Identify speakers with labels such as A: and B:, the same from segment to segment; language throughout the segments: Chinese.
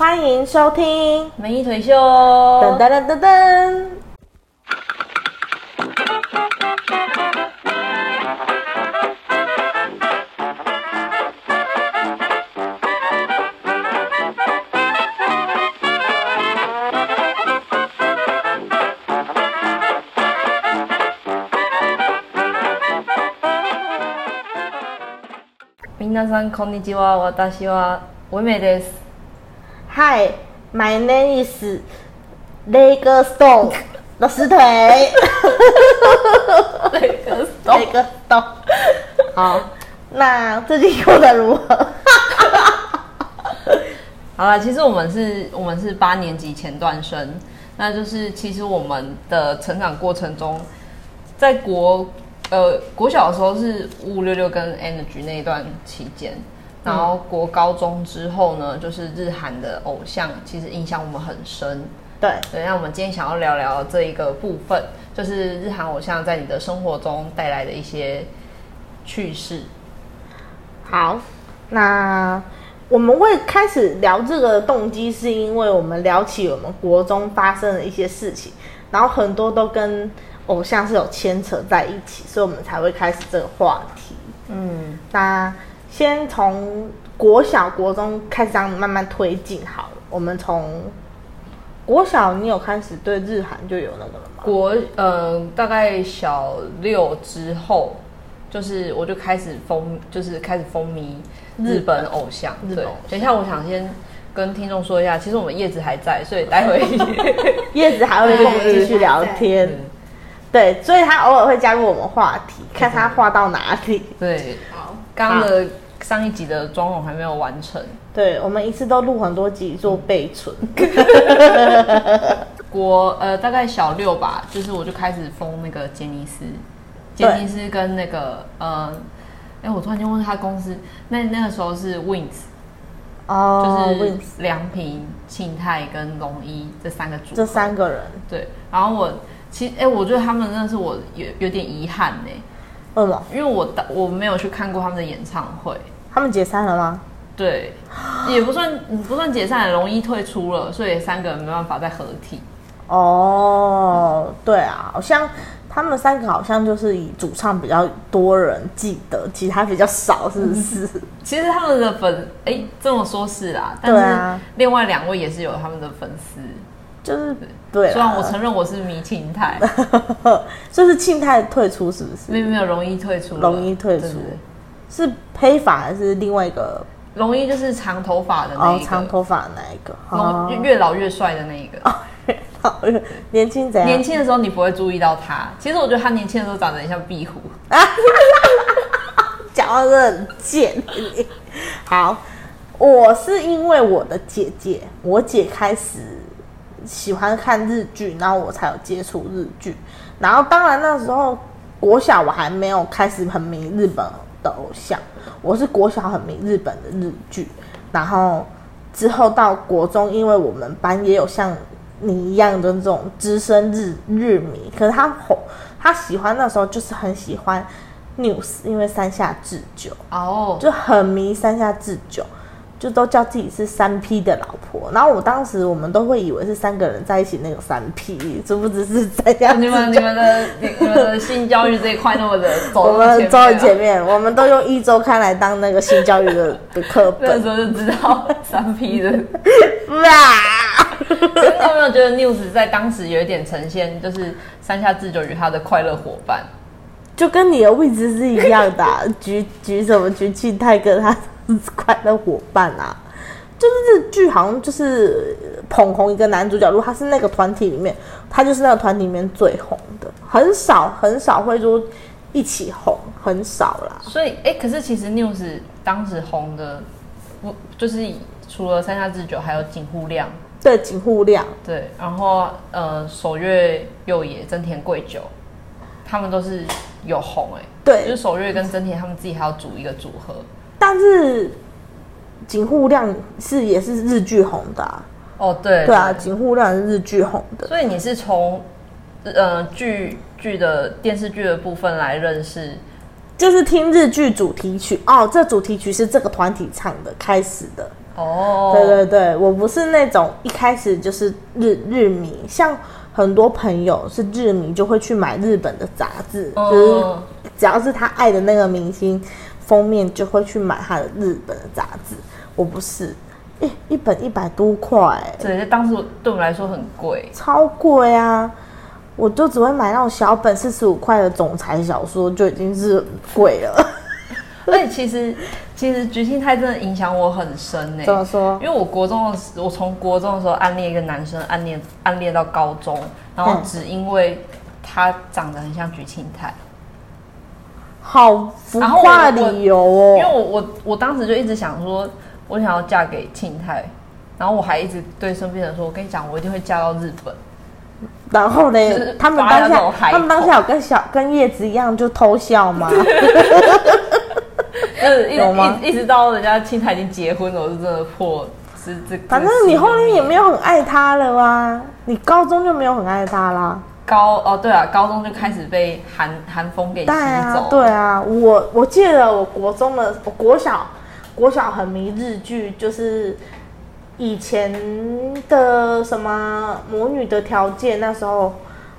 A: 欢迎收听
B: 美一退休，
A: 噔噔噔噔噔。
B: 皆さんこんにちは。私は唯美です。
A: Hi, my name is Leg Stone，老师腿。
B: 那个
A: Leg Stone。好，那最近过得如何？
B: 好了，其实我们是，我们是八年级前段生，那就是其实我们的成长过程中，在国呃国小的时候是五五六六跟 Energy 那一段期间，然后国高中之后呢，就是日韩的偶像，其实影响我们很深。
A: 对，
B: 对，那我们今天想要聊聊这一个部分，就是日韩偶像在你的生活中带来的一些趣事。
A: 好，那我们会开始聊这个动机，是因为我们聊起我们国中发生的一些事情，然后很多都跟偶像是有牵扯在一起，所以我们才会开始这个话题。
B: 嗯，
A: 那先从国小、国中开始这样慢慢推进好了。我们从国小，你有开始对日韩就有那个了吗？
B: 国呃大概小六之后，就是我就开始风，就是开始风靡日本偶像。对等一下我想先跟听众说一下，其实我们叶子还在，所以待会
A: 叶子还会跟我们继续聊天，
B: 嗯
A: 对，所以他偶尔会加入我们话题，看他话到哪里。
B: 对，
C: 好，
B: 刚刚的上一集的妆容还没有完成。
A: 对，我们一次都录很多集做备存。
B: 国呃大概小六吧，就是我就开始封那个杰尼斯，杰尼斯跟那个呃，哎、我突然间问他公司，那那个时候是 Wings，、
A: 哦
B: 就是
A: Wins
B: 良平、庆泰跟龙一这三个组合
A: 这三个人，
B: 对，然后我其实哎、我觉得他们真的是我有有点遗憾呢，
A: 为什么？
B: 因为我当我没有去看过他们的演唱会。
A: 他们解散了吗？
B: 对，也不算不算解散，容易退出了，所以三个人没办法再合体。
A: 哦，对啊，好像他们三个好像就是以主唱比较多人记得，其他比较少，是不是？
B: 其实他们的粉，哎、这么说是啦，但是另外两位也是有他们的粉丝。
A: 就是对啦，
B: 虽然我承认我是迷庆泰，
A: 就是庆泰退出，是不是？
B: 没有没有容易退出
A: 容易退出是黑发还是另外一个？
B: 容易就是长头发的那
A: 哦
B: 一，个，
A: 长头发的那一个？
B: 龙越老越帅的那一个。
A: 哦，年轻怎样？
B: 年轻的时候你不会注意到他，其实我觉得他年轻的时候长得很像壁虎。
A: 讲到这很贱。好，我是因为我的姐姐，我姐开始喜欢看日剧，然后我才有接触日剧。然后当然那时候国小我还没有开始很迷日本的偶像，我是国小很迷日本的日剧，然后之后到国中，因为我们班也有像你一样的这种资深日日迷，可是他红，他喜欢那时候就是很喜欢 News，因为山下智久
B: 哦，
A: 就很迷山下智久，就都叫自己是三 P 的老婆。然后我当时我们都会以为是三个人在一起那个三 P，殊不知是山下
B: 你们。你们的你你们的性教育这一块那么的走
A: 我们走
B: 啊
A: 很前面，我们都用一周刊来当那个性教育的的课本
B: 那时。候就知道三 P 的。
A: 哇！
B: 你有没有觉得 News 在当时有一点呈现，就是山下智久与他的快乐伙伴？
A: 就跟你的位置是一样的、啊，举举什么举庆泰跟他快乐伙伴啊，就是这剧好像就是捧红一个男主角，如果他是那个团体里面，他就是那个团体里面最红的，很少很少会说一起红，很少啦。
B: 所以，哎、可是其实 News 当时红的，不就是除了三下智久，还有井户亮，
A: 对，井户亮，
B: 对，然后呃守月右也、真田贵久，他们都是有红哎、
A: 对。
B: 就是守月跟真田他们自己还要组一个组合。
A: 但是井户亮是也是日剧红的、啊，
B: 哦，对
A: 对啊，井户亮是日剧红的，
B: 所以你是从呃剧剧的电视剧的部分来认识。
A: 就是听日剧主题曲。哦，这主题曲是这个团体唱的开始的。
B: 哦，
A: 对对对，我不是那种一开始就是日日迷，像很多朋友是日迷就会去买日本的杂志，就是
B: 嗯，
A: 只要是他爱的那个明星封面，就会去买他的日本的杂志。我不是，一一本一百多块、
B: 对，这当时对我们来说很贵。
A: 超贵啊！我就只会买那种小本四十五块的总裁小说，就已经是很贵了。
B: 而且其实其实菊庆泰真的影响我很深呢、
A: 怎么说
B: 因？为我国中的时，我从国中的时候暗恋一个男生，暗恋暗恋到高中，然后
A: 嗯
B: 只因为他长得很像菊庆泰，
A: 好浮夸的理由哦、
B: 因为我我我当时就一直想说，我想要嫁给庆泰，然后我还一直对身边人说，我跟你讲，我一定会嫁到日本。
A: 然后
B: 就是
A: 呢，他们
B: 发
A: 当下他们当下有跟小跟叶子一样就偷笑吗？
B: 就是一
A: 有吗
B: 一一直到人家庆泰已经结婚了，我是真的破是这。
A: 反正你后面也没有很爱他了啊，你高中就没有很爱他啦。
B: 高哦，对啊，高中就开始被韩韩风给吸走，，
A: 对啊，我我记得我国中的，我国小国小很迷日剧，就是以前的什么《魔女的条件》，那时候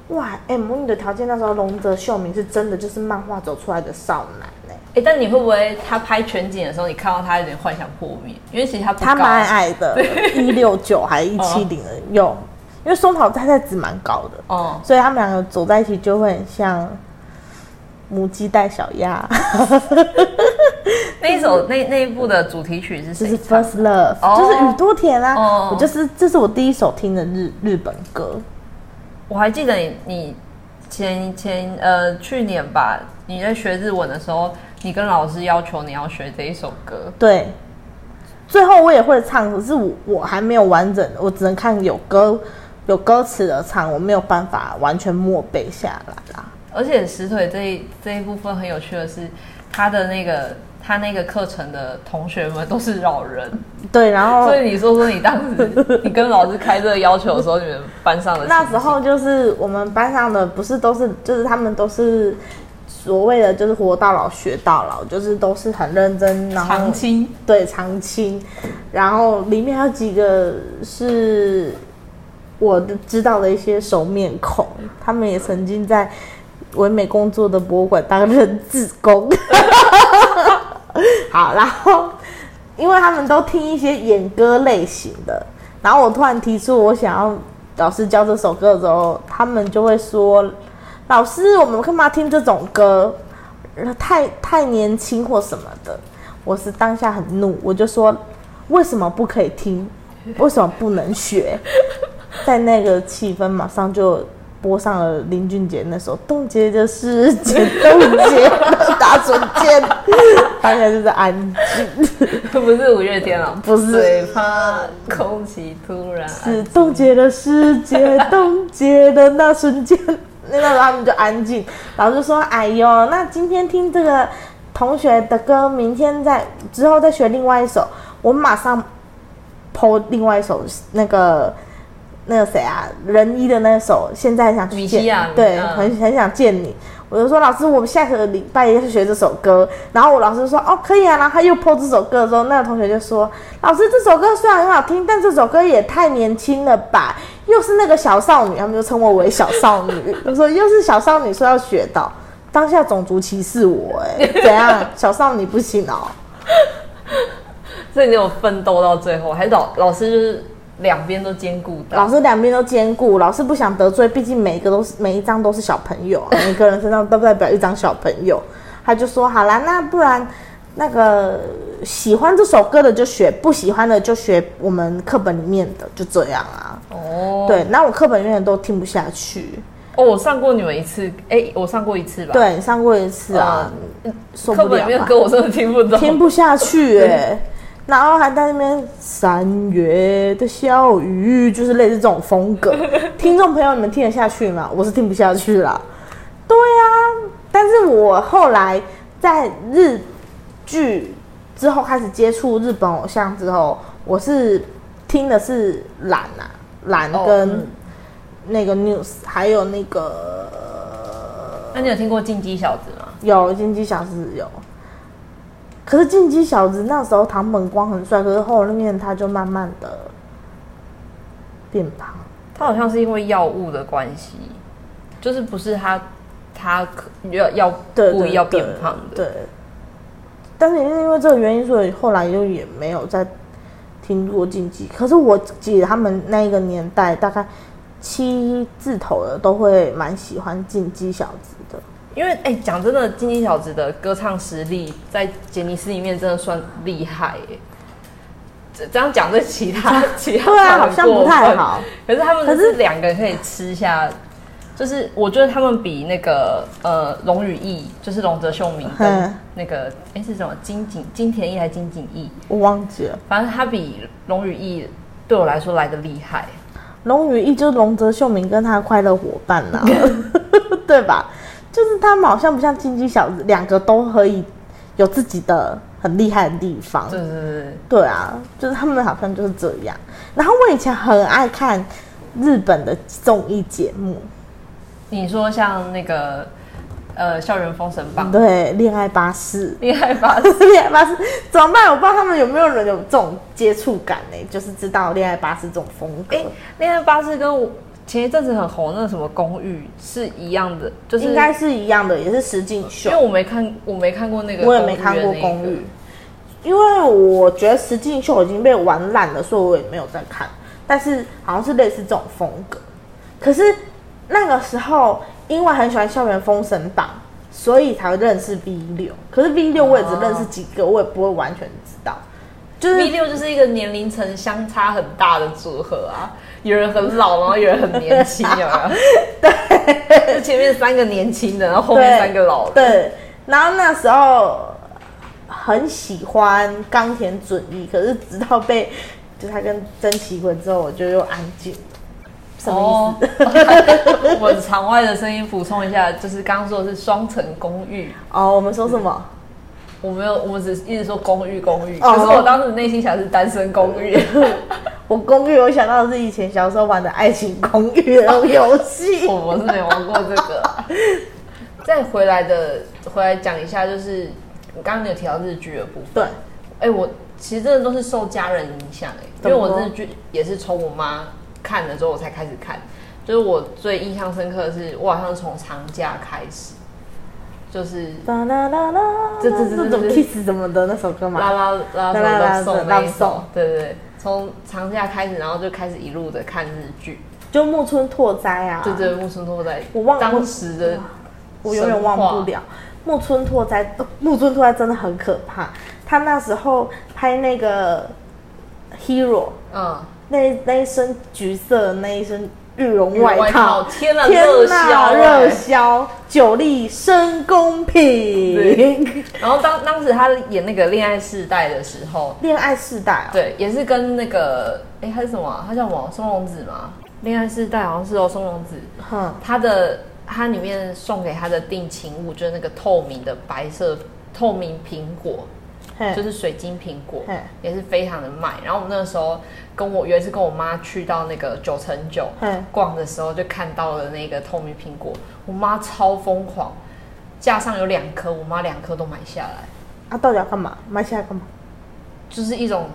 A: 哇，哎、魔女的条件》那时候龙泽秀明是真的就是漫画走出来的少男哎、
B: 哎、但你会不会他拍全景的时候，你看到他有点幻想破灭？因为其实他不
A: 他蛮矮的，一六九还一七零的有，因为松岛菜菜子蛮高的，
B: 哦，
A: 所以他们两个走在一起就会很像母鸡带小鸭，
B: 那一首那那一部的主题曲是
A: 就是？First Love，、
B: 哦
A: 就是宇多田啊，
B: 哦
A: 我就是这是我第一首听的日日本歌，
B: 我还记得你你前前呃去年吧，你在学日文的时候，你跟老师要求你要学这一首歌。
A: 对。最后我也会唱，可是我我还没有完整的，我只能看有歌有歌词的唱，我没有办法完全默背下来啦。
B: 而且石腿这一这一部分很有趣的是，他的那个他那个课程的同学们都是老人，
A: 对，然后
B: 所以你说说你当时 你跟老师开这个要求的时候，你们班上的
A: 那时候就是我们班上的不是都是，就是他们都是所谓的就是活到老学到老，就是都是很认真，然后
B: 长青。
A: 对长青，然后里面还有几个是我的知道的一些熟面孔，他们也曾经在唯美工作的博物馆担任志工。好，然后因为他们都听一些演歌类型的，然后我突然提出我想要老师教这首歌的时候，他们就会说：“老师，我们干嘛听这种歌？太太年轻或什么的。”我是当下很怒，我就说：“为什么不可以听？为什么不能学？”在那个气氛马上就播上了林俊杰那首《冻结的世界》，冻结的打准键，大家就是安静，
B: 不是五月天了，
A: 不是
B: 最怕空气突然
A: 是冻结的世界，冻结的那瞬间，那时候他们就安静。老师说：“哎呦，那今天听这个同学的歌，明天再之后再学另外一首。”我马上抛另外一首那个。那个谁啊，仁一的那首，现在很想去见对，
B: 嗯
A: 很很想见你。我就说老师，我们下个礼拜要去学这首歌。然后我老师说哦可以啊，然后他又播这首歌的时候，那个同学就说老师这首歌虽然很好听，但这首歌也太年轻了吧，又是那个小少女，他们就称我为小少女。我说又是小少女说要学到，当下种族歧视我哎、怎样？小少女不行哦。
B: 所以你有奋斗到最后，还是老老师就是两边都兼顾到？
A: 老师两边都兼顾，老师不想得罪，毕竟每一个都是每一张都是小朋友啊，每个人身上都代表一张小朋友。他就说好啦，那不然那个喜欢这首歌的就学，不喜欢的就学我们课本里面的，就这样啊。
B: 哦，
A: 对，那我课本里面的都听不下去。
B: 哦，我上过你们一次，哎，我上过一次吧？，
A: 对，上过一次啊，受
B: 课本里面的歌我真的听不懂。
A: 听不下去哎、然后还在那边三月的小雨，就是类似这种风格。听众朋友，你们听得下去吗？我是听不下去了。对啊，但是我后来在日剧之后开始接触日本偶像之后，我是听的是懒啊，蓝
B: 哦
A: 跟
B: 嗯
A: 那个 news，、还有那个
B: 那你有听过《进击小子》吗？
A: 有进击小子有，可是进击小子那时候唐本光很帅，可是后面他就慢慢的变胖。
B: 他好像是因为药物的关系，就是不是他他可要要
A: 对，
B: 故意要变胖的。
A: 对，但是也是因为这个原因，所以后来就也没有再听过进击。可是我记得他们那一个年代，大概七字头的都会蛮喜欢进击小子的。
B: 因为哎，讲真的，金鸡小子的歌唱实力在杰尼斯里面真的算厉害耶。这这样讲对其他 其他
A: 对啊，好像不太好。
B: 可是他们
A: 可
B: 可是两个人可以吃下，就是我觉得他们比那个呃龙羽翼，就是龙泽秀明跟
A: 嗯
B: 那个哎、是什么金井金田一还是金井翼，
A: 我忘记了，
B: 反正他比龙羽翼对我来说来的厉害。
A: 龙羽翼就是龙泽秀明跟他的快乐伙伴呐、对吧？就是他们好像不像竞技小子，两个都可以有自己的很厉害的地方。
B: 对对对对，
A: 对啊，就是他们好像就是这样。然后我以前很爱看日本的综艺节目，
B: 你说像那个呃校园封神榜，
A: 对，恋爱巴士，
B: 恋爱巴士？
A: 恋爱巴士怎么办？我不知道他们有没有人有这种接触感呢、就是知道恋爱巴士这种风格。
B: 哎、恋爱巴士跟我前一阵子很红那个什么公寓是一样的，就是
A: 应该是一样的，也是实境秀
B: 因为。我没看，我没看过那个，
A: 我也没看过公寓，，因为我觉得实境秀已经被玩烂了，所以我也没有再看。但是好像是类似这种风格。可是那个时候，因为很喜欢校园封神榜，所以才会认识 V 六。可是 V 六我也只认识几个，我也不会完全知道。就是
B: V 六就是一个年龄层相差很大的组合啊，有人很老，然后有人很年轻，有没有？对，就前面三个年轻的，然后后面三个老的。
A: 对，然后那时候很喜欢冈田准一，可是直到被就他跟真崎魂之后，我就又安静。什么意思？
B: 哦？我场外的声音补充一下，就是刚刚说的是双层公寓，
A: 哦，我们说什么？
B: 我没有，我们只是一直说公寓公寓，
A: 哦
B: 可是我当时内心想的是单身公寓。
A: 我公寓，我想到的是以前小时候玩的爱情公寓的那种游戏。
B: 我我是没玩过这个。再回来的回来讲一下，就是我刚刚有提到日剧的部分。
A: 对，
B: 哎、我其实真的都是受家人影响哎、因为我日剧也是从我妈看了之后我才开始看。就是我最印象深刻的是，我好像是从长假开始，就是
A: 啦啦啦啦，
B: 这这这
A: 这种 kiss 什么的那首歌嘛。
B: 拉拉拉
A: 拉拉拉
B: 拉送
A: 拉
B: 那首，对对对，从长假开始，然后就开始一路的看日剧，
A: 就木村拓哉啊，
B: 对对，木村拓哉，
A: 我忘
B: 当时的
A: 我永远忘不了。木村拓哉，呃木村拓哉真的很可怕。他那时候拍那个 Hero，
B: 嗯，
A: 那那一身橘色的那一身羽绒
B: 外
A: 外套，
B: 天哪
A: 天
B: 热销
A: 热
B: 欸
A: 销，九力深宫品，
B: 然后当当时他演那个《恋爱世代》的时候，
A: 恋爱世代哦，
B: 对，也是跟那个，哎，他是什么啊？他叫什么？松隆子吗？《恋爱世代》好像是哦，松隆子。
A: 哼，
B: 他的他里面送给他的定情物就是那个透明的白色透明苹果，
A: 嘿
B: 就是水晶苹果，也是非常的卖。然后我们那个时候跟我有一次跟我妈去到那个九成九逛的时候，就看到了那个透明苹果，我妈超疯狂，架上有两颗，我妈两颗都买下来，
A: 啊，到底要干嘛？买下来干嘛？
B: 就是一种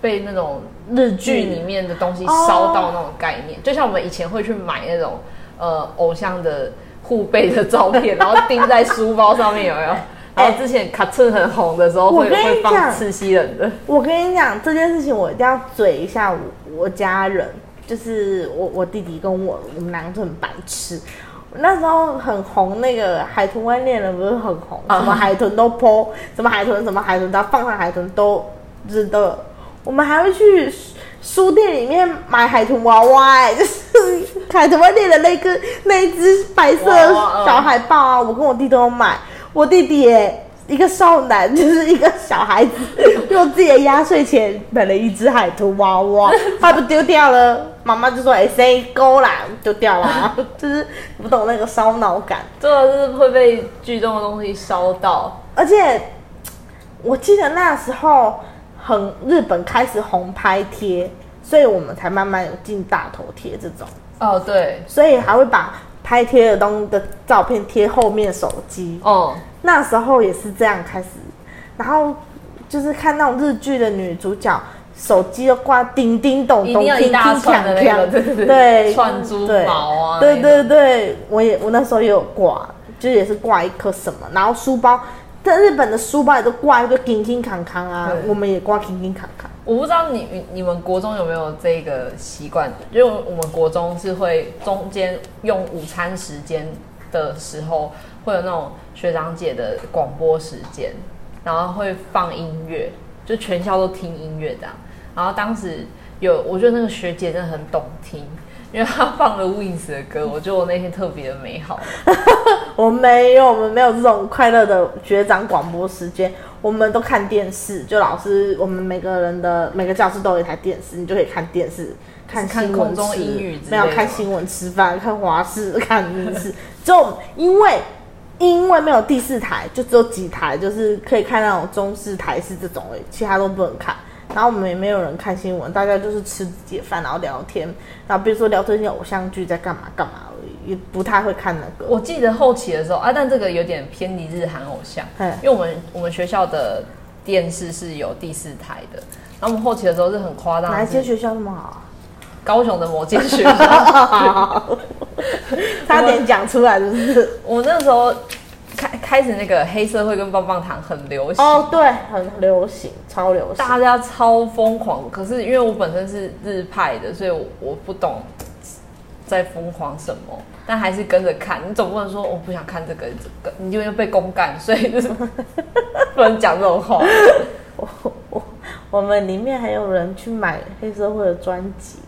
B: 被那种
A: 日
B: 剧里面的东西烧到那种概念，就像我们以前会去买那种呃偶像的护背的照片，然后钉在书包上面，有没有？然后之前卡顿很红的时候会会放
A: 讲
B: 刺西人的，
A: 我跟你讲这件事情，我一定要嘴一下我我家人，就是我我弟弟跟我，我们两个都很白痴。那时候很红，那个海豚湾恋人不是很红，
B: 啊
A: 什么海豚都 po，什么海豚什么海豚，只要放上海豚都就是都有。我们还会去书店里面买海豚娃娃、哎，就是海豚湾恋人那个那一只白色小海豹啊，我跟我弟都有买。我弟弟耶，一个少男，就是一个小孩子，用自己的压岁钱买了一只海豚娃娃，他不丢掉了，妈妈就说：“哎、谁勾啦？丢掉啦。”就是不懂那个烧脑感。
B: 真的是会被剧中的东西烧到。
A: 而且我记得那时候很日本开始红拍贴，所以我们才慢慢有进大头贴这种，
B: 哦，对，
A: 所以还会把拍贴的东的照片贴后面手机。
B: 哦，
A: 那时候也是这样开始，然后就是看那种日剧的女主角，手机都挂叮叮咚咚，
B: 一定要一大串的那个，对对
A: 对，
B: 串珠毛啊，
A: 对对对，我也我那时候也有挂，就也是挂一颗什么，然后书包，在日本的书包也都挂一个叮叮康康啊，我们也挂叮叮康康。
B: 我不知道你你们国中有没有这个习惯，因为我们国中是会中间用午餐时间的时候会有那种学长姐的广播时间，然后会放音乐，就全校都听音乐这样。然后当时有，我觉得那个学姐真的很懂听，因为她放了 Wings 的歌，我觉得我那天特别的美好。
A: 我没有，我们没有这种快乐的学长广播时间。我们都看电视，就老师，我们每个人的每个教室都有一台电视，你就可以看电视，看看空
B: 中英语，
A: 没有看新闻吃饭，看华视，看电视。就因为因为没有第四台，就只有几台，就是可以看那种中式台式这种诶，其他都不能看。然后我们也没有人看新闻，大家就是吃自己的饭，然后聊天，然后比如说聊最近偶像剧在干嘛干嘛而已，也不太会看那个。
B: 我记得后期的时候啊，但这个有点偏离日韩偶像，因为我们我们学校的电视是有第四台的，然后我们后期的时候是很夸张。
A: 哪一间学校那么好？
B: 高雄的某间学校，
A: 差点讲出来就是，
B: 我那时候。开开始那个黑社会跟棒棒糖很流行
A: 哦，对，很流行，超流行，
B: 大家超疯狂。可是因为我本身是日派的，所以我我不懂在疯狂什么，但还是跟着看。你总不能说我不想看这个，这个你就会被公干，所以就是不能讲这种话。
A: 我我我们里面还有人去买黑社会的专辑，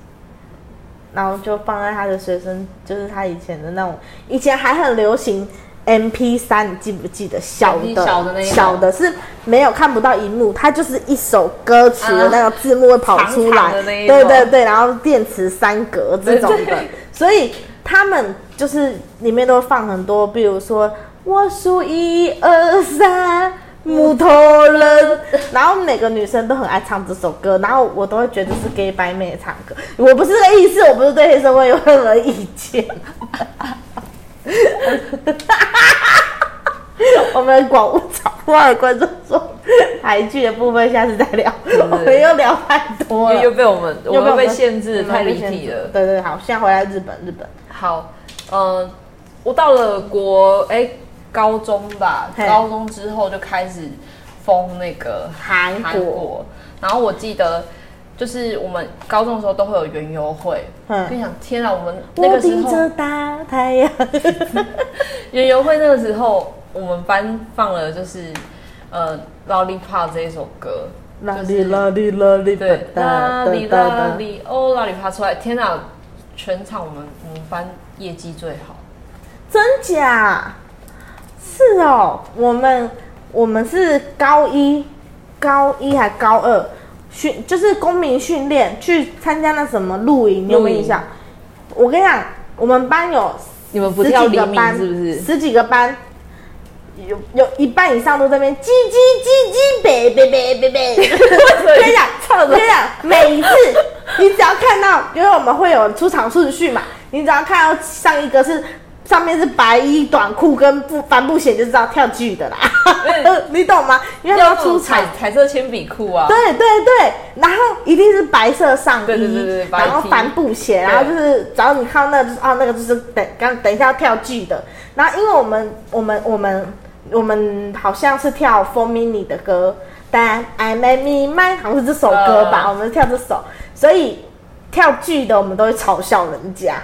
A: 然后就放在他的随身，就是他以前的那种，以前还很流行。M P 三，你记不记得小的？
B: 小的那
A: 小的是没有看不到荧幕，它就是一首歌曲的那个字幕会跑出来。对对对，然后电池三格这种的，所以他们就是里面都放很多，比如说我数一二三，木头人，然后每个女生都很爱唱这首歌，然后我都会觉得是 gay 白妹唱歌。我不是这个意思，我不是对黑社会有任何意见。我们广物场外的观众说，台剧的部分下次再聊，我们又聊太多了，
B: 又被我们又被限制太离题了。
A: 对对，好，现在回来日本，日本
B: 好，嗯，我到了国哎高中吧，高中之后就开始封那个
A: 韩国，
B: 然后我记得。就是我们高中的时候都会有园游会，嗯，跟你讲，天啊，我们那个时候
A: 大太阳，
B: 园游会那个时候，我们班放了就是呃《Lollipop》这一首歌，
A: 拉里拉里拉里，
B: 对，拉里拉里哦，拉里爬出来，天啊，全场我们我们班业绩最好，
A: 真假？是哦，我们我们是高一，高一还高二。训就是公民训练，去参加那什么露营，你有没有印象？我跟你讲，我们班有
B: 你们不跳黎明是不是？
A: 十几个班，有有一半以上都在那边叽叽叽叽，别别别别别。跟你讲，跟你讲，每一次你只要看到，因为我们会有出场顺序嘛，你只要看到上一个是。上面是白衣短裤跟布帆布鞋，就知道跳剧的啦。你懂吗？因为要出
B: 彩彩色铅笔裤啊。
A: 对对对，然后一定是白色上衣，
B: 对对对对，
A: 然后帆布鞋，然后就是只要你看到那个就是哦，那个就是等刚等一下要跳剧的。然后因为我们我们我们我们好像是跳 For Mini 的歌，但 I Make Me Mine 好像是这首歌吧，我们跳这首，所以跳剧的我们都会嘲笑人家。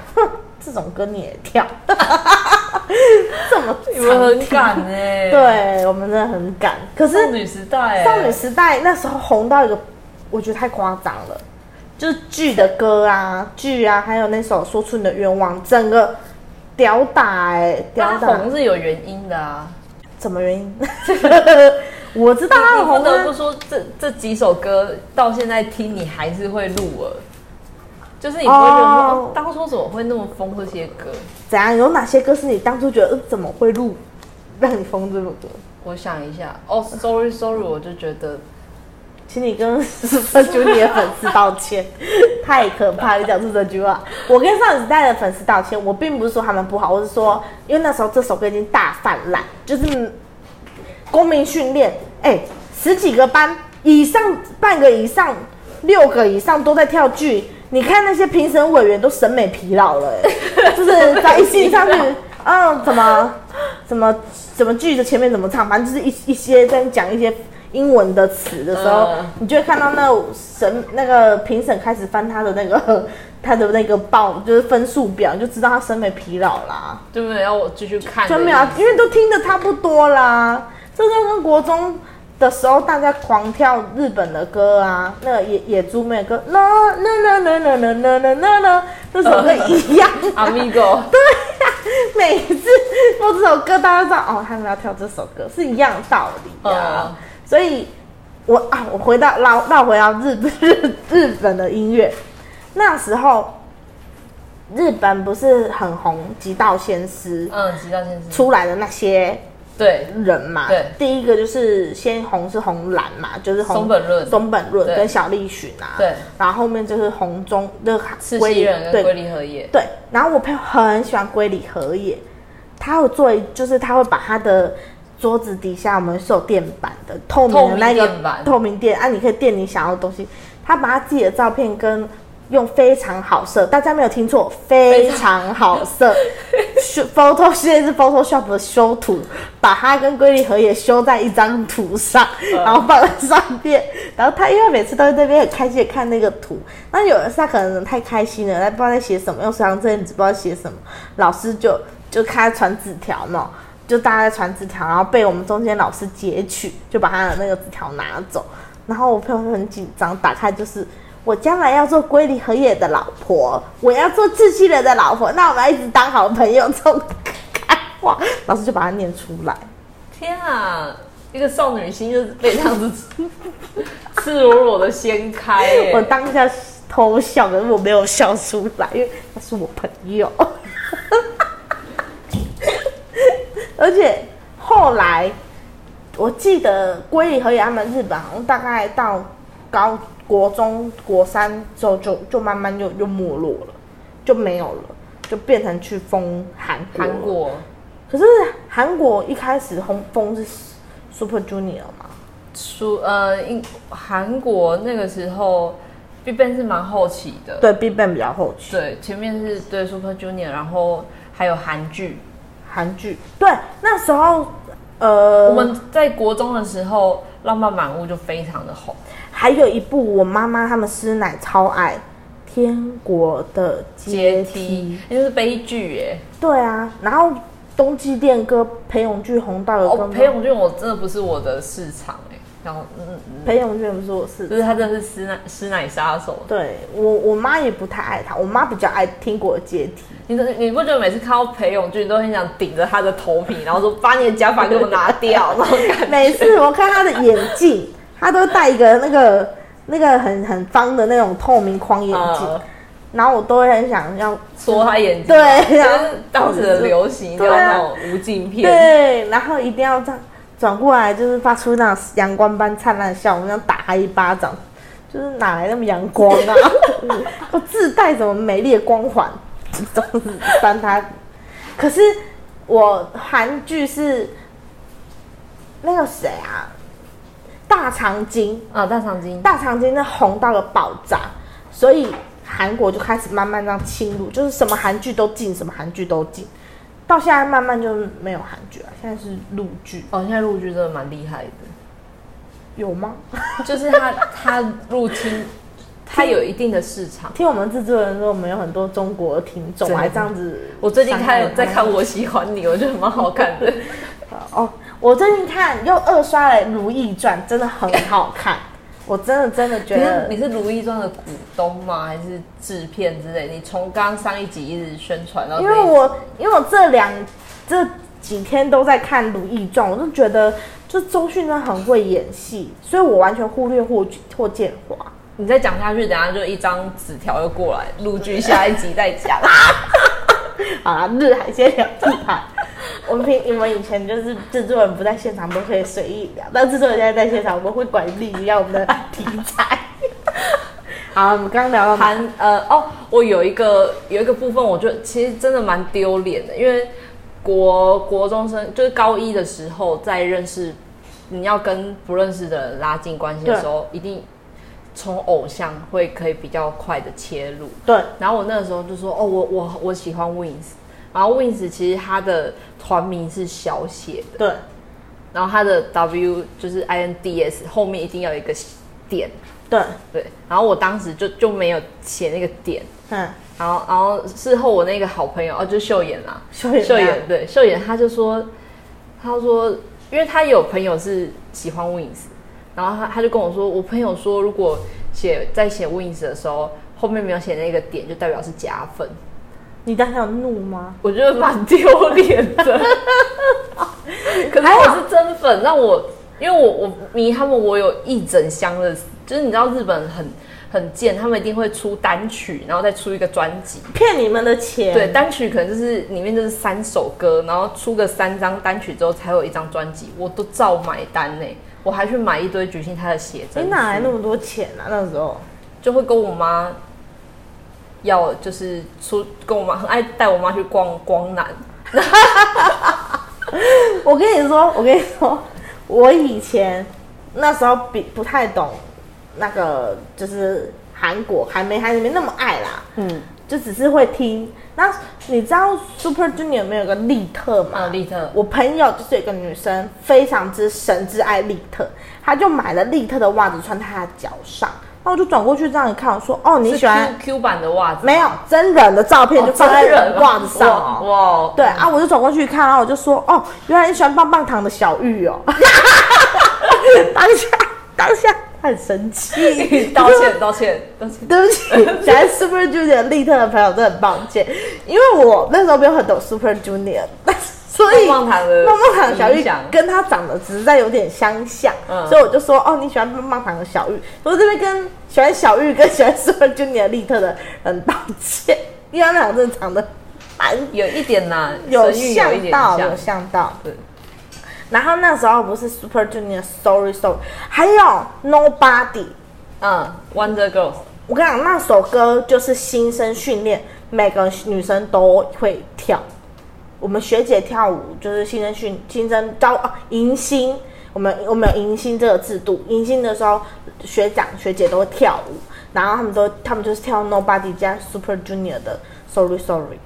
A: 这种歌你也跳，这么
B: 你们很敢哎！
A: 对我们真的很敢。可是
B: 少女时代，
A: 少女时代那时候红到一个，我觉得太夸张了。就是剧的歌啊，剧啊，还有那首《说出你的愿望》，整个屌打哎，屌打
B: 红是有原因的啊。
A: 什么原因？我知道他红。
B: 不得不说，这这几首歌到现在听，你还是会入耳。就是你不会觉得说，当初怎么会那么疯这些歌？
A: 怎样？有哪些歌是你当初觉得呃怎么会录让你疯这么多？
B: 我想一下，哦，Sorry Sorry，我就觉得，
A: 请你跟 Super Junior 的粉丝道歉，太可怕！你讲出这句话，我跟少女时代的粉丝道歉，我并不是说他们不好，我是说，因为那时候这首歌已经大泛滥，就是公民训练，哎，十几个班以上半个以上六个以上都在跳剧，你看那些评审委员都审美疲劳了、欸，就是在一进上去，嗯，怎么怎么怎么句子前面怎么唱，反正就是一一些在讲一些英文的词的时候，
B: 嗯
A: 你就会看到那审那个评审开始翻他的那个 他的那个报，就是分数表，你就知道他审美疲劳啦。
B: 对不对要我继续看
A: 就没有，因为都听的差不多啦。这就跟国中的时候大家狂跳日本的歌啊，那个野野猪妹歌，啦啦啦啦啦啦啦啦啦啦，那首歌一样。
B: Amigo，
A: 对呀、每次播这首歌，大家都知道哦，他们要跳这首歌是一样道理
B: 的、
A: 所以我啊，我回到绕绕回到日日日本的音乐，那时候日本不是很红极道先师
B: 嗯，极道先师，
A: 出来的那些
B: 对，
A: 人嘛，
B: 对。
A: 第一个就是先红是红蓝嘛，就是红
B: 松本润。
A: 松本润跟小栗旬啊，
B: 对，
A: 然后后面就是红中那个
B: 赤
A: 龟梨
B: 西仁跟
A: 对。
B: 龟梨和也，
A: 对，然后我朋友很喜欢龟梨和也，他有做一，就是他会把他的桌子底下我们是有垫板的，透明的那个
B: 透明垫
A: 啊，你可以垫你想要的东西。他把他自己的照片跟用非常好色，大家没有听错，非常好色。修 Photo 现在是 Photoshop 的修图，把它跟龟梨和也修在一张图上，然后放在上面。然后他因为每次都在那边很开心的看那个图，那有的是他可能太开心了，他不知道在写什么，用手上这纸不知道写什么，老师就就开始传纸条嘛，就大家在传纸条，然后被我们中间老师截取，就把他的那个纸条拿走。然后我朋友就很紧张，打开就是我将来要做龟梨和也的老婆，我要做赤西仁的老婆，那我们要一直当好朋友。这种开话，老师就把它念出来。
B: 天啊，一个少女心就是被这样子赤裸裸的掀开耶，
A: 我当下偷笑，可是我没有笑出来，因为他是我朋友。而且后来，我记得龟梨和也他们日本好像大概到高国中国三之后就就慢慢就就没落了，就没有了，就变成去封韩国。
B: 韩国
A: 可是韩国一开始红封是 Super Junior 嘛？
B: 苏呃，英韩国那个时候 BigBang 是蛮后期的，
A: 对，BigBang 比较后期。
B: 对，前面是对 Super Junior，然后还有韩剧。
A: 韩剧，对，那时候，呃，
B: 我们在国中的时候，《浪漫满屋》就非常的红。
A: 还有一部我妈妈他们师奶超爱，《天国的阶
B: 阶梯
A: 梯》。，
B: 那就是悲剧耶。
A: 对啊，然后冬季恋歌裴勇俊红到有
B: 哦，裴勇俊我真的不是我的市场哎，然后嗯，嗯
A: 裴勇俊不是我是
B: 就是他真的是师奶师奶杀手。
A: 对我我妈也不太爱他，我妈比较爱《天国的阶梯》。
B: 你你不觉得每次看到裴勇俊都很想顶着他的头皮，然后说把你的假发给我拿掉那种感觉？
A: 每次我看他的眼镜，他都戴一个那个那个很很方的那种透明框眼镜，
B: 呃
A: 然后我都会很想要
B: 戳他眼睛，
A: 对
B: 然后当时的流行叫
A: 对啊
B: 那种无镜片。
A: 对，然后一定要这样转过来，就是发出那种阳光般灿烂的笑容，要打他一巴掌，就是哪来那么阳光啊？我自带什么美丽的光环，扇他。可是我韩剧是那个谁啊，大长今，
B: 啊，大长今，
A: 大长今那红到了爆炸，所以韩国就开始慢慢这样侵入，就是什么韩剧都进，什么韩剧都进，到现在慢慢就没有韩剧了，现在是陆剧，
B: 哦，现在陆剧真的蛮厉害的，
A: 有吗？
B: 就是他他入侵，他有一定的市场。
A: 听我们制作人说，我们有很多中国的听众，
B: 对
A: 还这样子。
B: 我最近看在看《我喜欢你》，我觉得蛮好看的。
A: 哦，我最近看又二刷了《如懿传》，真的很好看，我真的真的觉得
B: 你是《如懿传》的股东吗？还是制片之类？你从刚刚上一集一直宣传到
A: 因为我因为我这两这几天都在看《如懿传》，我就觉得就周迅真的很会演戏，所以我完全忽略霍霍建华。
B: 你再讲下去，等下就一张纸条又过来，陆剧下一集再讲。
A: 好啦，日海先聊日海。我们平我们以前就是制作人不在现场都可以随意聊，但制作人现在在现场，我们会管理一下我们的 题材。好，我们刚刚聊到哪
B: 韩呃哦，我有一个有一个部分，我觉得其实真的蛮丢脸的，因为国国中生就是高一的时候在认识你要跟不认识的人拉近关系的时候，一定从偶像会可以比较快的切入。
A: 对，
B: 然后我那个时候就说，哦，我我我喜欢 Wins，然后 Wins 其实它的团名是小写的，
A: 对，
B: 然后它的 W 就是 I N D S 后面一定要有一个点，
A: 对，
B: 对，然后我当时就就没有写那个点，
A: 嗯，
B: 然后然后事后我那个好朋友哦，就是秀妍啦，
A: 秀妍
B: 秀妍对秀妍，他就说，他说，因为他有朋友是喜欢 Wins，然后他他就跟我说，我朋友说如果写在写 Wins 的时候后面没有写那个点，就代表是加分。
A: 你当时有怒吗？
B: 我觉得蛮丢脸的，可是我是真粉，让我因为我我迷他们，我有一整箱的，就是你知道日本很很贱，他们一定会出单曲，然后再出一个专辑，
A: 骗你们的钱。
B: 对，单曲可能就是里面就是三首歌，然后出个三张单曲之后才有一张专辑，我都照买单呢，我还去买一堆举信他的写真，
A: 你哪来那么多钱啊？那时候
B: 就会跟我妈要，就是出跟我妈很爱带我妈去逛光南。
A: 我跟你说，我跟你说，我以前那时候比不太懂那个，就是韩国还没还没那么爱啦，
B: 嗯，
A: 就只是会听。那你知道 Super Junior 有没有个利特吗？
B: 啊，利特，
A: 我朋友就是有一个女生，非常之神之爱利特，她就买了利特的袜子穿在她的脚上。然后我就转过去这样一看，我说：“哦，你喜欢
B: Q, Q 版的袜子？
A: 没有真人的照片，就放在人袜子上哦。
B: 哇，
A: 对啊，我就转过去看，然后我就说：“哦，原来你喜欢棒棒糖的小玉哦。”当下当下他很生气，
B: 道歉道歉道歉，
A: 对不起，喜欢 Super Junior 利特的朋友真的很抱歉，因为我那时候没有很懂 Super Junior，所以
B: 棒棒糖的
A: 棒棒糖小玉跟他长得实在有点相像，
B: 嗯。
A: 所以我就说哦，你喜欢棒棒糖的小玉，我这边跟喜欢小玉跟喜欢 Super Junior 利特的人道歉，因为他们俩真的长得蛮
B: 有一点呐，
A: 有像到，有
B: 像，
A: 像。到。
B: 对，
A: 然后那时候不是 Super Junior Sorry Sorry，还有 Nobody。
B: 嗯，Wonder Girls，
A: 我跟你讲，那首歌就是新生训练，每个女生都会跳。我们学姐跳舞就是新生训新生招哦迎新，我们我们有迎新这个制度，迎新的时候学长学姐都会跳舞，然后他们都他们就是跳 Nobody 加 Super Junior 的 Sorry Sorry。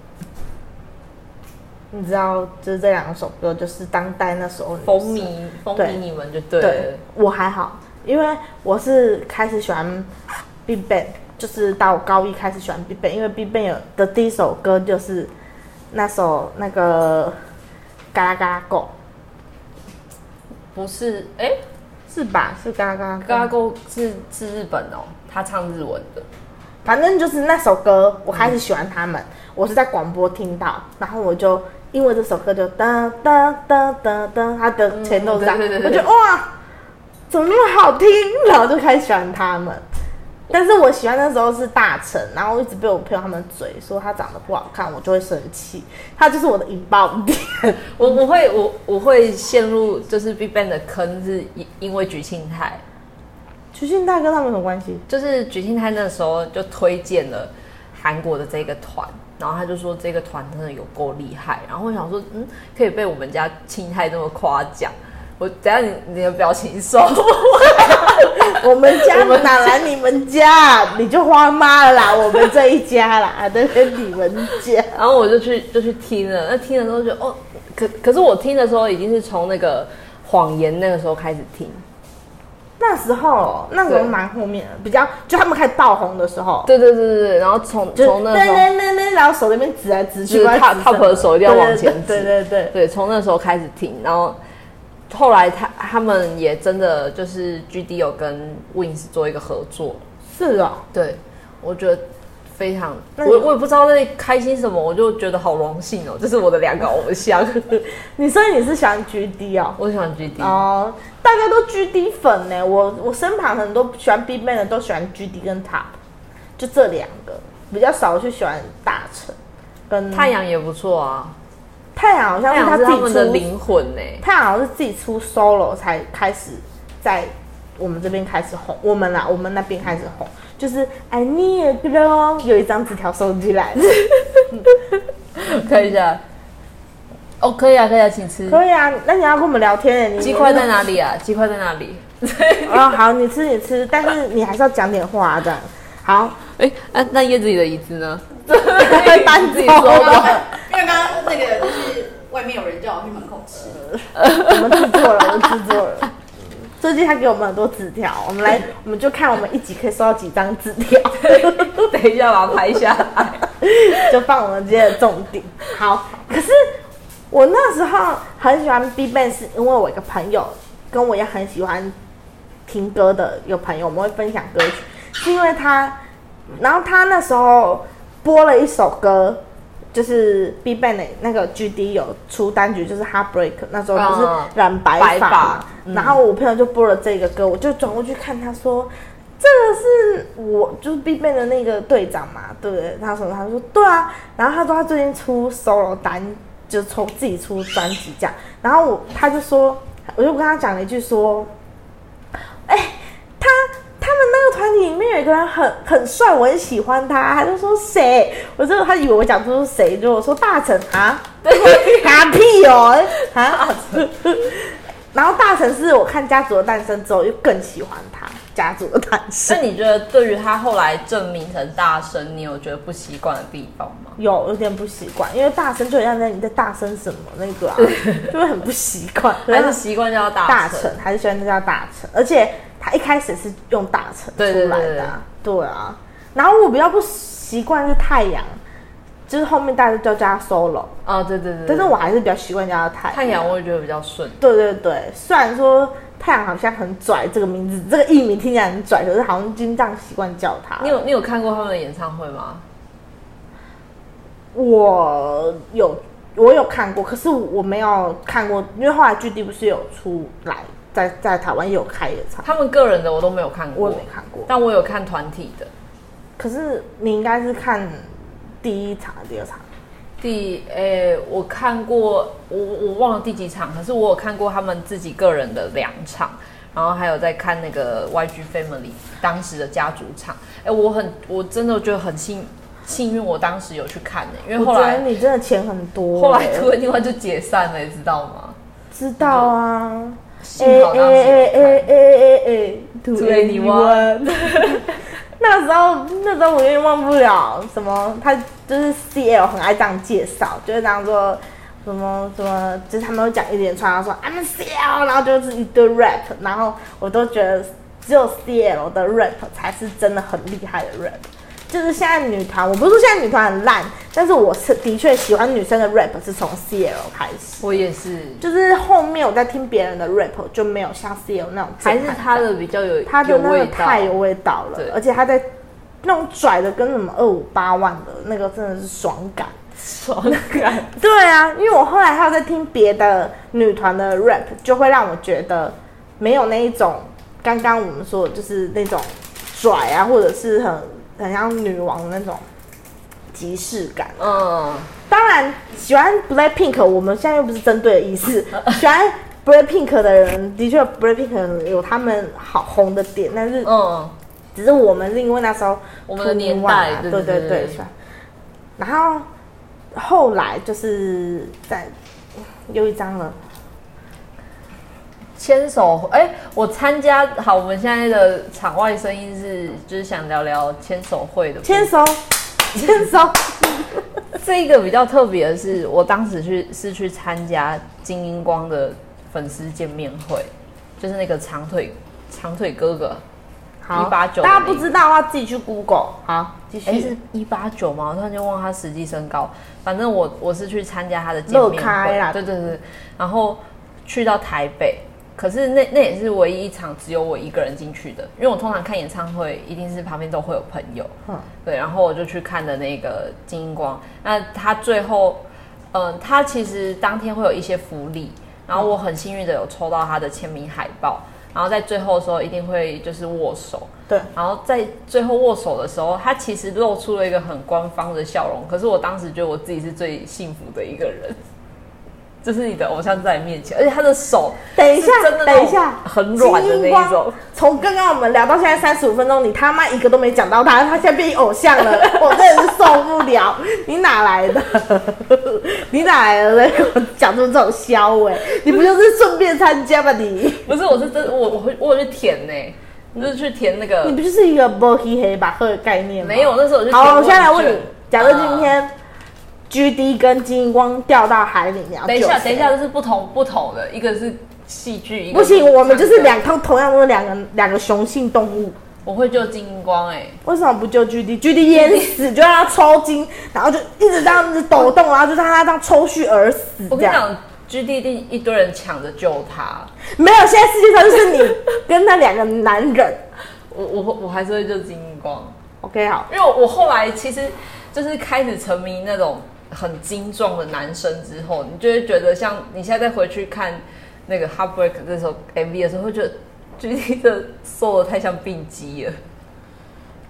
A: 你知道，就是这两首歌，就是当代那时候
B: 风靡风靡你们就对
A: 对，我还好，因为我是开始喜欢 Big Bang，就是到高一开始喜欢 Big Bang，因为 Big Bang 有的第一首歌就是那首那个嘎啦嘎啦 Go，
B: 不是，哎，
A: 是吧？是嘎啦嘎啦
B: 嘎啦狗是是日本哦，他唱日文的，
A: 反正就是那首歌，我开始喜欢他们，我是在广播听到，然后我就因为这首歌就哒哒哒哒哒，它的前奏是这样，
B: 嗯对对对对。
A: 我觉得哇，怎么那么好听，然后就开始喜欢他们。但是我喜欢的时候是大成，然后一直被我朋友他们嘴说他长得不好看，我就会生气。他就是我的引爆点。
B: 我我会我我会陷入就是 Big Bang 的坑，是因因为菊庆泰，
A: 菊庆泰跟他们有什么关系？
B: 就是菊庆泰那时候就推荐了韩国的这个团，然后他就说这个团真的有够厉害，然后我想说，嗯，可以被我们家庆泰这么夸奖，我等一下你你的表情收，
A: 我们家哪来你们家？你就花妈了啦，我们这一家啦，对跟你们家。
B: 然后我就去就去听了，那听的时候就哦，可可是我听的时候已经是从那个谎言那个时候开始听，
A: 那时候，那时候蛮后面的，比较就他们开始爆红的时候，
B: 对对对对对，然后从
A: 就
B: 从那时候。
A: 那那那，然后手那边指来指去，
B: 就是
A: 不知道
B: top
A: 指什么。
B: top 的手一定要往前指
A: 对对对对。
B: 对，从那时候开始听，然后后来他他们也真的就是 GD 有跟 Wins 做一个合作，
A: 是啊。
B: 对我觉得非常，我我也不知道在开心什么，我就觉得好荣幸哦，这是我的两个偶像，
A: 你所以你是喜欢 GD 哦？
B: 我喜欢 GD，、
A: 哦，大家都 GD 粉呢。我我身旁很多喜欢 BigBang 的都喜欢 GD 跟 Top，就这两个，比较少去喜欢大成跟
B: 太阳也不错啊，
A: 太阳好像是他自己
B: 的，灵魂呢、
A: 太阳好像是自己出 solo 才开始在我们这边开始红，我们啦，我们那边开始红，就是 I need a girl，有一张纸条收进来，
B: 看一下，哦，可以啊，可以啊，请吃。
A: 可以啊，那你要跟我们聊天，你
B: 鸡块在哪里啊？鸡块在哪里？
A: 哦，好，你吃你吃，但是你还是要讲点话这样。好，
B: 哎，那那叶子里的椅子呢？
A: 搬
B: 自己说吧。
C: 因为刚刚那个就是外面有人叫我去门口吃，
A: 我们制作了，我们制作了。最近他给我们很多纸条，我们来，我们就看我们一集可以收到几张纸条。
B: 等一下把它拍下来，
A: 就放我们今天的重点。好，可是我那时候很喜欢 BigBang，是因为我一个朋友跟我也很喜欢听歌的有朋友，我们会分享歌曲，是因为他，然后他那时候播了一首歌。就是 BigBang 的那个 GD 有出单曲，就是 Heartbreak，那时候不是染白发，然后我朋友就播了这个歌，我就转过去看，他说这个是我就是 BigBang 的那个队长嘛，对不对？他说他说对啊，然后他说他最近出 solo 单，就从自己出专辑这样，然后我他就说，我就跟他讲了一句说，哎，他。里面有一个人很很帅，我很喜欢他。他就说谁？我真的他以为我讲出是谁，就我说大成啊，对，哈屁哦啊。然后大成是我看家族的诞生之后又更喜欢他家族的诞生。
B: 那你觉得对于他后来证明成大声，你有觉得不习惯的地方吗？
A: 有，有点不习惯，因为大声就像在你在大声什么那个啊，就会很不习惯。
B: 还是习惯叫大
A: 大成，还是喜欢叫大成，而且。他一开始是用大成出来的，对啊。然后我比较不习惯是太阳，就是后面大家都叫他 solo
B: 啊，对对对。
A: 但是我还是比较习惯叫他太
B: 太阳，我也觉得比较顺。
A: 对对对，虽然说太阳好像很拽，这个名字这个艺名听起来很拽，可是好像经常习惯叫他。
B: 你有你有看过他们的演唱会吗？
A: 我有我有看过，可是我没有看过，因为后来 G D 不是有出来。在在台湾也有开演唱，
B: 他们个人的我都没有看过，
A: 我也没看过，
B: 但我有看团体的。
A: 可是你应该是看第一场、第二场。
B: 第诶，我看过，我我忘了第几场，可是我有看过他们自己个人的两场，然后还有在看那个 YG Family 当时的家族场。哎，我很我真的觉得很幸幸运，我当时有去看呢，因为后来
A: 你真的钱很多，
B: 后来突然另外就解散了，你知道吗？
A: 知道啊。
B: 幸好当时哎哎哎哎哎
A: ，To anyone，那时候那时候我永远忘不了什么，他就是 CL 很爱这样介绍，就是这样说什么什么，就是他们会讲一连串，说 I'm CL，然后就是一堆 rap，然后我都觉得只有 CL 的 rap 才是真的很厉害的 rap。就是现在女团，我不是说现在女团很烂，但是我是的确喜欢女生的 rap 是从 CL 开始。
B: 我也是，
A: 就是后面我在听别人的 rap 就没有像 CL 那种，
B: 还是他的比较有，
A: 他的那个太有味道了，而且他在那种拽的跟什么二五八万的那个真的是爽感，
B: 爽感。
A: 对啊，因为我后来还有在听别的女团的 rap，就会让我觉得没有那一种刚刚我们说的就是那种拽啊，或者是很。很像女王的那种即视感。嗯，当然喜欢 Black Pink，我们现在又不是针对的意思。喜欢 Black Pink 的人，的确 Black Pink 有他们好红的点，但是嗯，只是我们是因为那时候
B: 我们的年代，
A: 对对对。然后后来就是在又一张了。
B: 牵手，哎，我参加好，我们现在的场外声音是，就是想聊聊牵手会的。
A: 牵手，牵手，
B: 这一个比较特别的是，我当时去是去参加金英光的粉丝见面会，就是那个长腿长腿哥哥，好
A: 一八九，大家不知道的话自己去 Google。好，继续。哎，
B: 是一八九吗？我突然就忘他实际身高，反正我我是去参加他的见面会，对对对，然后去到台北。可是那那也是唯一一场只有我一个人进去的，因为我通常看演唱会一定是旁边都会有朋友，嗯，对，然后我就去看的那个金光。那他最后，嗯，他其实当天会有一些福利，然后我很幸运的有抽到他的签名海报，然后在最后的时候一定会就是握手，
A: 对，
B: 然后在最后握手的时候，他其实露出了一个很官方的笑容，可是我当时觉得我自己是最幸福的一个人。这是你的偶像在你面前，而且他的手，
A: 等一下，等一下，
B: 很软的那一种。
A: 从刚刚我们聊到现在三十五分钟，你他妈一个都没讲到他，他现在变偶像了，我真的是受不了。你哪来的？你哪来的？在跟我讲出这种消委？你不就是顺便参加吗？你
B: 不是，我是真我我会我有去填呢，你就是去填那个
A: 你不就是一个波黑黑吧赫的概念吗？
B: 没有，那时候我就
A: 好，我现在来问你，假设今天 G D 跟金光掉到海里，你要
B: 等一下，等一下，这是不同不同的，一个是戏剧，一个
A: 不行，我们就是两同同样都是两个两个雄性动物。
B: 我会救金光哎、
A: 为什么不救 G D？G D 淹死，就让他抽筋，然后就一直这样子抖动，然后就让他这样抽搐而死。
B: 我跟你讲，G D D 一堆人抢着救他，
A: 没有，现在世界上就是你跟那两个男人。
B: 我我我还是会救金光
A: ，OK，好，
B: 因为我我后来其实就是开始沉迷那种很精壮的男生之后，你就会觉得像你现在再回去看那个《Heartbreak》这首 MV 的时候，会觉得 G D 的瘦的太像病鸡了。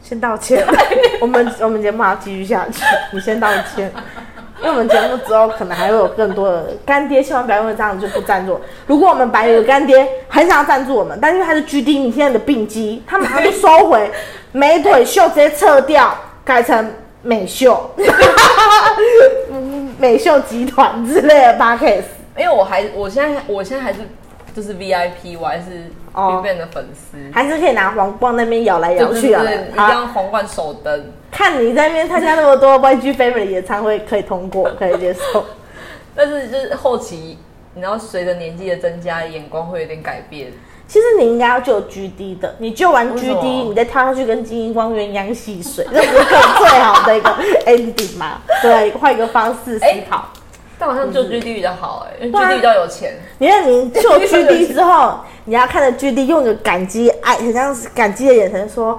A: 先道歉。我们我们节目还要继续下去，你先道歉。因为我们节目之后可能还会有更多的干爹，千万不要因为这样子就不赞助。如果我们白有的干爹很想要赞助我们，但因为他是 GD，你现在的病机，他马上就收回 美腿秀，直接撤掉，改成美秀，嗯 美秀集团之类的 p a c k a g e
B: 因为我还我现在我现在还是就是 VIP，我还是
A: 哦
B: BigBang 的粉丝。
A: 还是可以拿皇冠那边摇来摇去啊
B: 对对，一定要皇冠手灯。
A: 看你在那边参加那么多 YG Family 演唱会，可以通过，可以接受。
B: 但是就是后期，你知道随着年纪的增加，眼光会有点改变。
A: 其实你应该要救 GD 的，你救完
B: 为什么
A: GD，你再跳下去跟金英光鸳鸯戏水，这不是最好的一个 ending 吗？对，换一个方式思考。
B: 但好像救 GD 比较好哎、因为
A: 对啊
B: GD 比较有钱。
A: 你看你救 GD 之后，你要看着 GD 用一个感激爱，很像是感激的眼神说。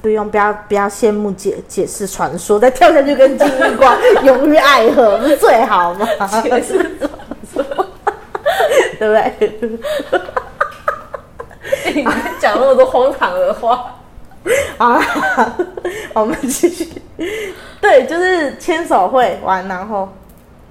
A: 不用，不要不要羡慕解解释传说，再跳下去跟金银光永浴爱河，不是最好吗？
B: 解释传说
A: 对不对？
B: 你讲那么多荒唐的话，
A: 好 啦，我们继续。对，就是牵手会完，然后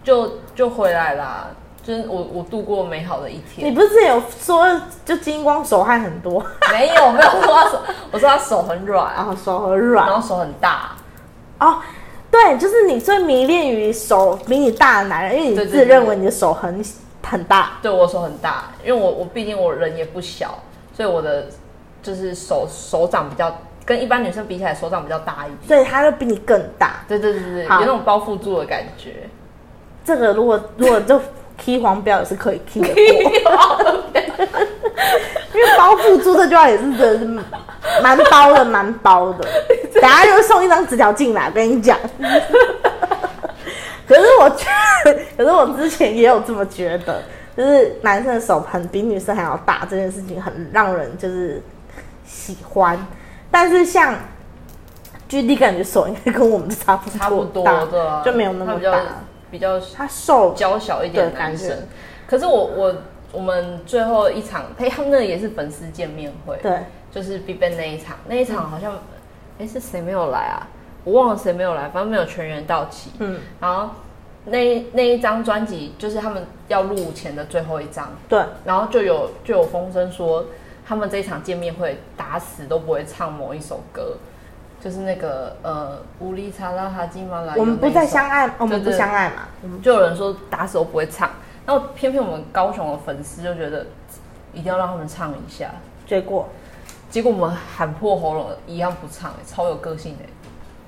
B: 就就回来啦。就是我我度过美好的一天你。
A: 不是之前有说，就金光手汗很多，
B: 没有没有说他手，我说他手很软，
A: 然后手很软然
B: 后手很大。
A: 哦。对，就是你最迷恋于手比你大的男人，因为你自认为你的手很很大。
B: 对我手很大，因为我我毕竟我人也不小，所以我的就是手手掌比较跟一般女生比起来手掌比较大一点。
A: 所以他就比你更大。
B: 对对对对，有
A: 好
B: 那种包覆住的感觉。
A: 这个如果如果就 key 黄标也是可以 key 的过，因为包覆住这句话也是真的是蛮包的，蛮包的。等下又送一张纸条进来，我跟你讲。可是我觉得，可是我之前也有这么觉得，就是男生的手很比女生还要大，这件事情很让人就是喜欢。但是像 G D 感觉手应该跟我们差不多
B: 差不多的啊，
A: 就没有那么大。
B: 比较
A: 他瘦
B: 娇小一点男生。可是我我我们最后一场，嘿，他们那个也是粉丝见面会，
A: 对，
B: 就是 BigBang 那一场，那一场好像，哎、是谁没有来啊？我忘了谁没有来，反正没有全员到齐。
A: 嗯，
B: 然后那那一张专辑就是他们要录前的最后一张，
A: 对，
B: 然后就有就有风声说，他们这一场见面会打死都不会唱某一首歌，就是那个呃乌里查拉哈基马拉。
A: 我们不再相爱，我们不相爱嘛。我们
B: 就有人说打死都不会唱，然后偏偏我们高雄的粉丝就觉得一定要让他们唱一下，
A: 结果，
B: 结果我们喊破喉咙一样不唱、超有个性的、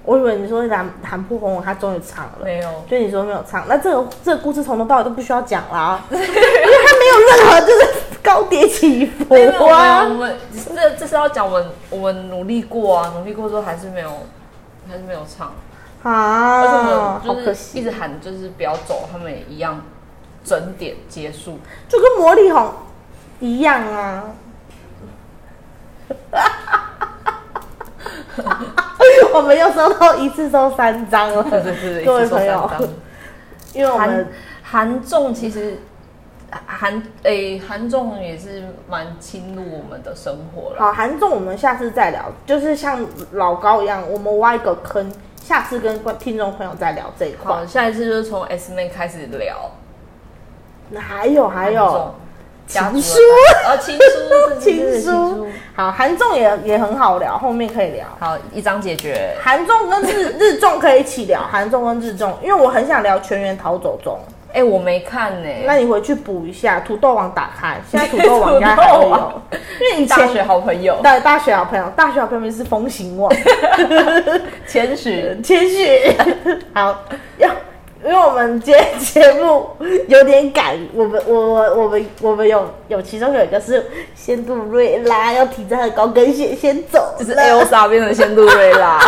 A: 我以为你说喊喊破红，他终于唱了。
B: 没有。
A: 就你说没有唱，那这个这个故事从头到尾都不需要讲啦，因为他没有任何就是高跌起伏
B: 没有没有，我
A: 啊。
B: 们这这是要讲我们我们努力过啊，努力过之后还是没有，还是没有唱，而且我
A: 啊，
B: 们就是一直喊就是不要走，他们也一样整点结束。
A: 就跟魔力红一样啊。我们又收到一次收三张了，
B: 对对对，
A: 各位朋友，因为我们
B: 韩韩综其实韩诶韩综也是蛮侵入我们的生活了。
A: 好，韩综我们下次再聊，就是像老高一样，我们挖一个坑，下次跟观听众朋友再聊这一块
B: 好，。下一次就是从 S 妹开始聊。
A: 那还有还有
B: 综，家族的
A: 情书
B: 感，呃，情书，
A: 情书。好，韩综也也很好聊，后面可以聊。
B: 好，一章解决。
A: 韩综跟日日综可以一起聊，韩综跟日综，因为我很想聊《全员逃走中》，
B: 哎、我没看呢、
A: 那你回去补一下。土豆网打开，现在土豆网应该还会有因为你
B: 大学好朋友，
A: 对大学好朋友，大学好朋友是风行网，
B: 千寻，
A: 谦虚。好，要因为我们今天节目有点赶，我们我我我们我们有有其中有一个是仙杜瑞拉要提着她的高跟鞋先走
B: 就是
A: 了
B: Elsa 变成仙杜瑞拉。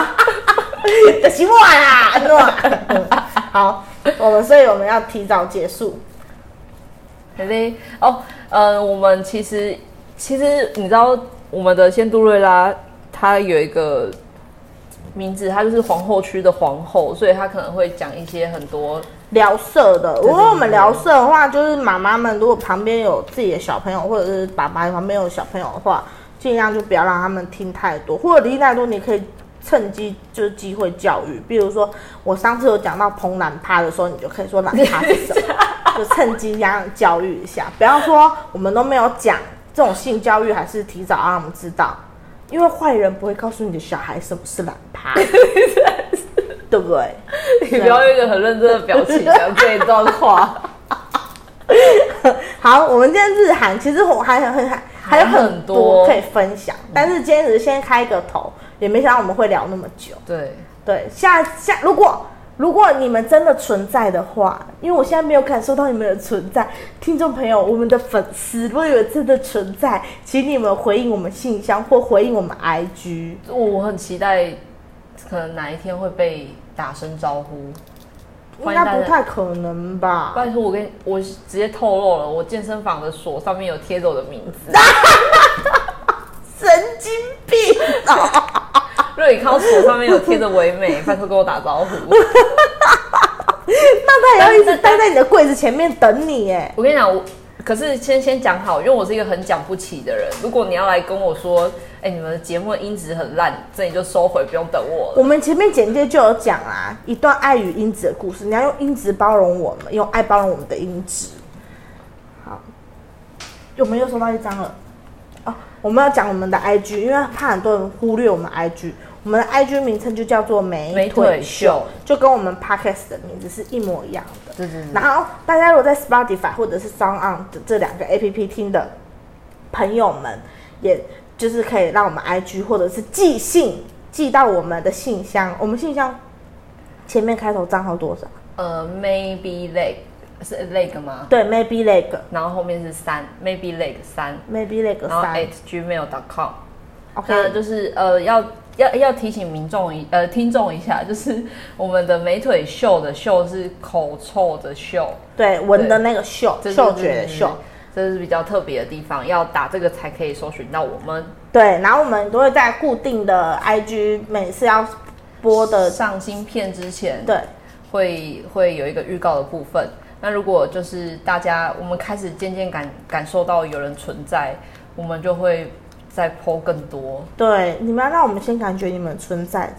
A: 就是我啦，是吧？好，我们所以我们要提早结束。
B: 对对哦，呃，我们其实其实你知道我们的仙杜瑞拉，它有一个名字，她就是皇后区的皇后，所以她可能会讲一些很多
A: 聊色的，如果我们聊色的话，就是妈妈们如果旁边有自己的小朋友，或者是爸爸旁边有小朋友的话，尽量就不要让他们听太多，或者听太多，你可以趁机就是机会教育。比如说我上次有讲到蓬懒趴的时候，你就可以说懒趴是什么，就趁机这样教育一下，不要说我们都没有讲这种性教育，还是提早让他们知道，因为坏人不会告诉你的小孩什么是懒趴，对不对？
B: 你不要用一个很认真的表情讲这一段话。
A: 好，我们今天日韩其实我还很很还还有很
B: 多
A: 可以分享，但是今天只是先开个头，也没想到我们会聊那么久。
B: 对，
A: 对，下下如果如果你们真的存在的话，因为我现在没有感受到你们的存在，听众朋友，我们的粉丝，如果有真的存在，请你们回应我们信箱或回应我们 IG。
B: 我我很期待，可能哪一天会被打声招呼。
A: 应该不太可能吧？
B: 拜托，我跟你我直接透露了，我健身房的锁上面有贴着我的名字。
A: 神经病啊！
B: 如果你看到锁上面有贴着唯美，拜托跟我打招呼。
A: 那他也要一直待在你的柜子前面等你哎。
B: 我跟你讲，我可是先先讲好，因为我是一个很讲不起的人。如果你要来跟我说，哎、你们的节目的音质很烂，这你就收回，不用等我了。
A: 我们前面简介就有讲啊，一段爱与音质的故事，你要用音质包容我们，用爱包容我们的音质。好，我们又收到一张了。哦，我们要讲我们的 IG，因为怕很多人忽略我们 IG。我们的 IG 名称就叫做美
B: 美
A: 腿
B: 腿
A: 秀
B: 秀，
A: 就跟我们 Podcast 的名字是一模一样的。
B: 对对对，
A: 然后大家如果在 Spotify 或者是 Sound On 的这两个 APP 听的朋友们，也就是可以让我们 IG 或者是寄信寄到我们的信箱。我们信箱前面开头账号多少？
B: 呃，maybe leg 是 leg 吗？
A: 对，Maybe Leg
B: 然后后面是三，maybe leg 三
A: ，Maybe Leg
B: 然后
A: 三
B: at gmail.com。
A: ，OK，
B: 就是呃，要要要提醒民众一呃听众一下，就是我们的美腿秀的秀是口臭的秀，
A: 对，闻的那个嗅
B: 这是
A: 嗅觉的嗅。，
B: 这是比较特别的地方，要打这个才可以搜寻到我们
A: 对，然后我们都会在固定的 IG 每次要播的，
B: 上新片之前，
A: 对，
B: 会会有一个预告的部分。那如果就是大家我们开始渐渐感感受到有人存在，我们就会再 PO 更多。
A: 对，你们要让我们先感觉你们存在，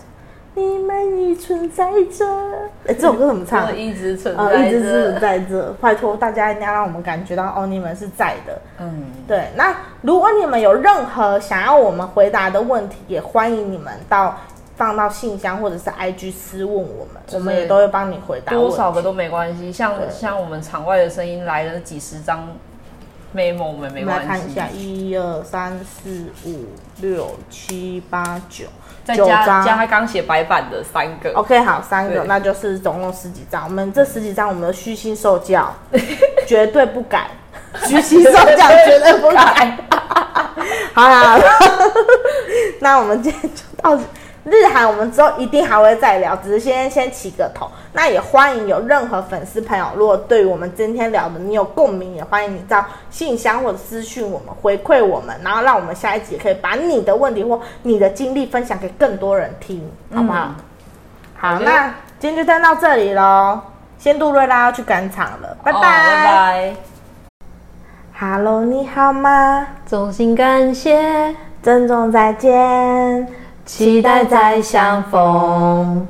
A: 你们已存在着。哎，这首歌怎么唱
B: 就？一直存
A: 呃，
B: 在
A: 一直是
B: 着。
A: 在这，拜托大家一定要让我们感觉到哦，你们是在的。
B: 嗯，
A: 对，那如果你们有任何想要我们回答的问题，也欢迎你们到放到信箱或者是 IG 私问我们，我们也都会帮你回答。
B: 多少个都没关系。像像我们场外的声音来了几十张 memo，我们没
A: 我们来。看一下，一二三四五六七八九，九
B: 再加
A: 张
B: 加他刚写白板的三个。
A: OK，好，三个，那就是总共十几张。我们这十几张，我们的虚心受教，绝对不改。虚心受教，绝对不改。好啦，那我们今天就到此日韩，我们之后一定还会再聊，只是先先起个头。那也欢迎有任何粉丝朋友，如果对于我们今天聊的你有共鸣，也欢迎你到信箱或者私讯我们回馈我们，然后让我们下一集也可以把你的问题或你的经历分享给更多人听，好不好？
B: 嗯
A: 好，那今天就先到这里喽。仙杜瑞拉要去赶场了，拜拜。
B: 哦拜拜。
A: Hello，你好吗？
B: 衷心感谢，
A: 珍重再见，
B: 期待再相逢。